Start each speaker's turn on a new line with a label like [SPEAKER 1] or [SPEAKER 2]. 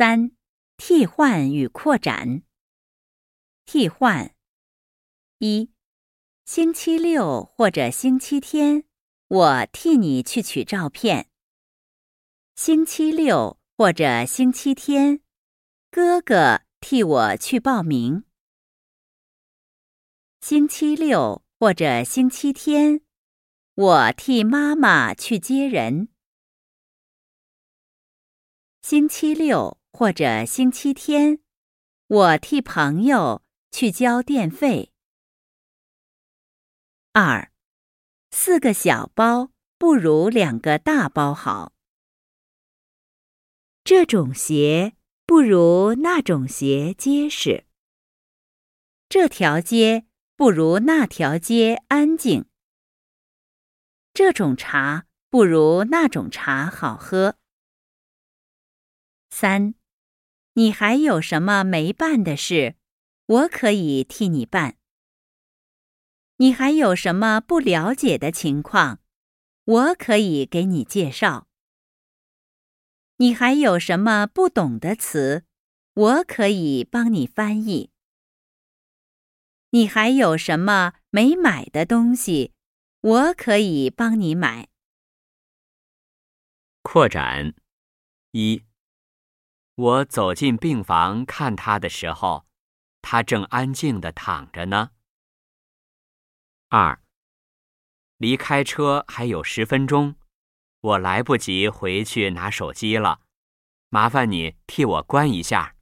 [SPEAKER 1] 三、替换与扩展。替换：一、星期六或者星期天，我替你去取照片。星期六或者星期天，哥哥替我去报名。星期六或者星期天，我替妈妈去接人。星期六或者星期天，我替朋友去交电费。二，四个小包不如两个大包好。这种鞋不如那种鞋结实。这条街不如那条街安静。这种茶不如那种茶好喝。三，你还有什么没办的事？我可以替你办。你还有什么不了解的情况？我可以给你介绍。你还有什么不懂的词？我可以帮你翻译。你还有什么没买的东西？我可以帮你买。
[SPEAKER 2] 扩展一。我走进病房看他的时候，他正安静的躺着呢。二，离开车还有十分钟，我来不及回去拿手机了，麻烦你替我关一下。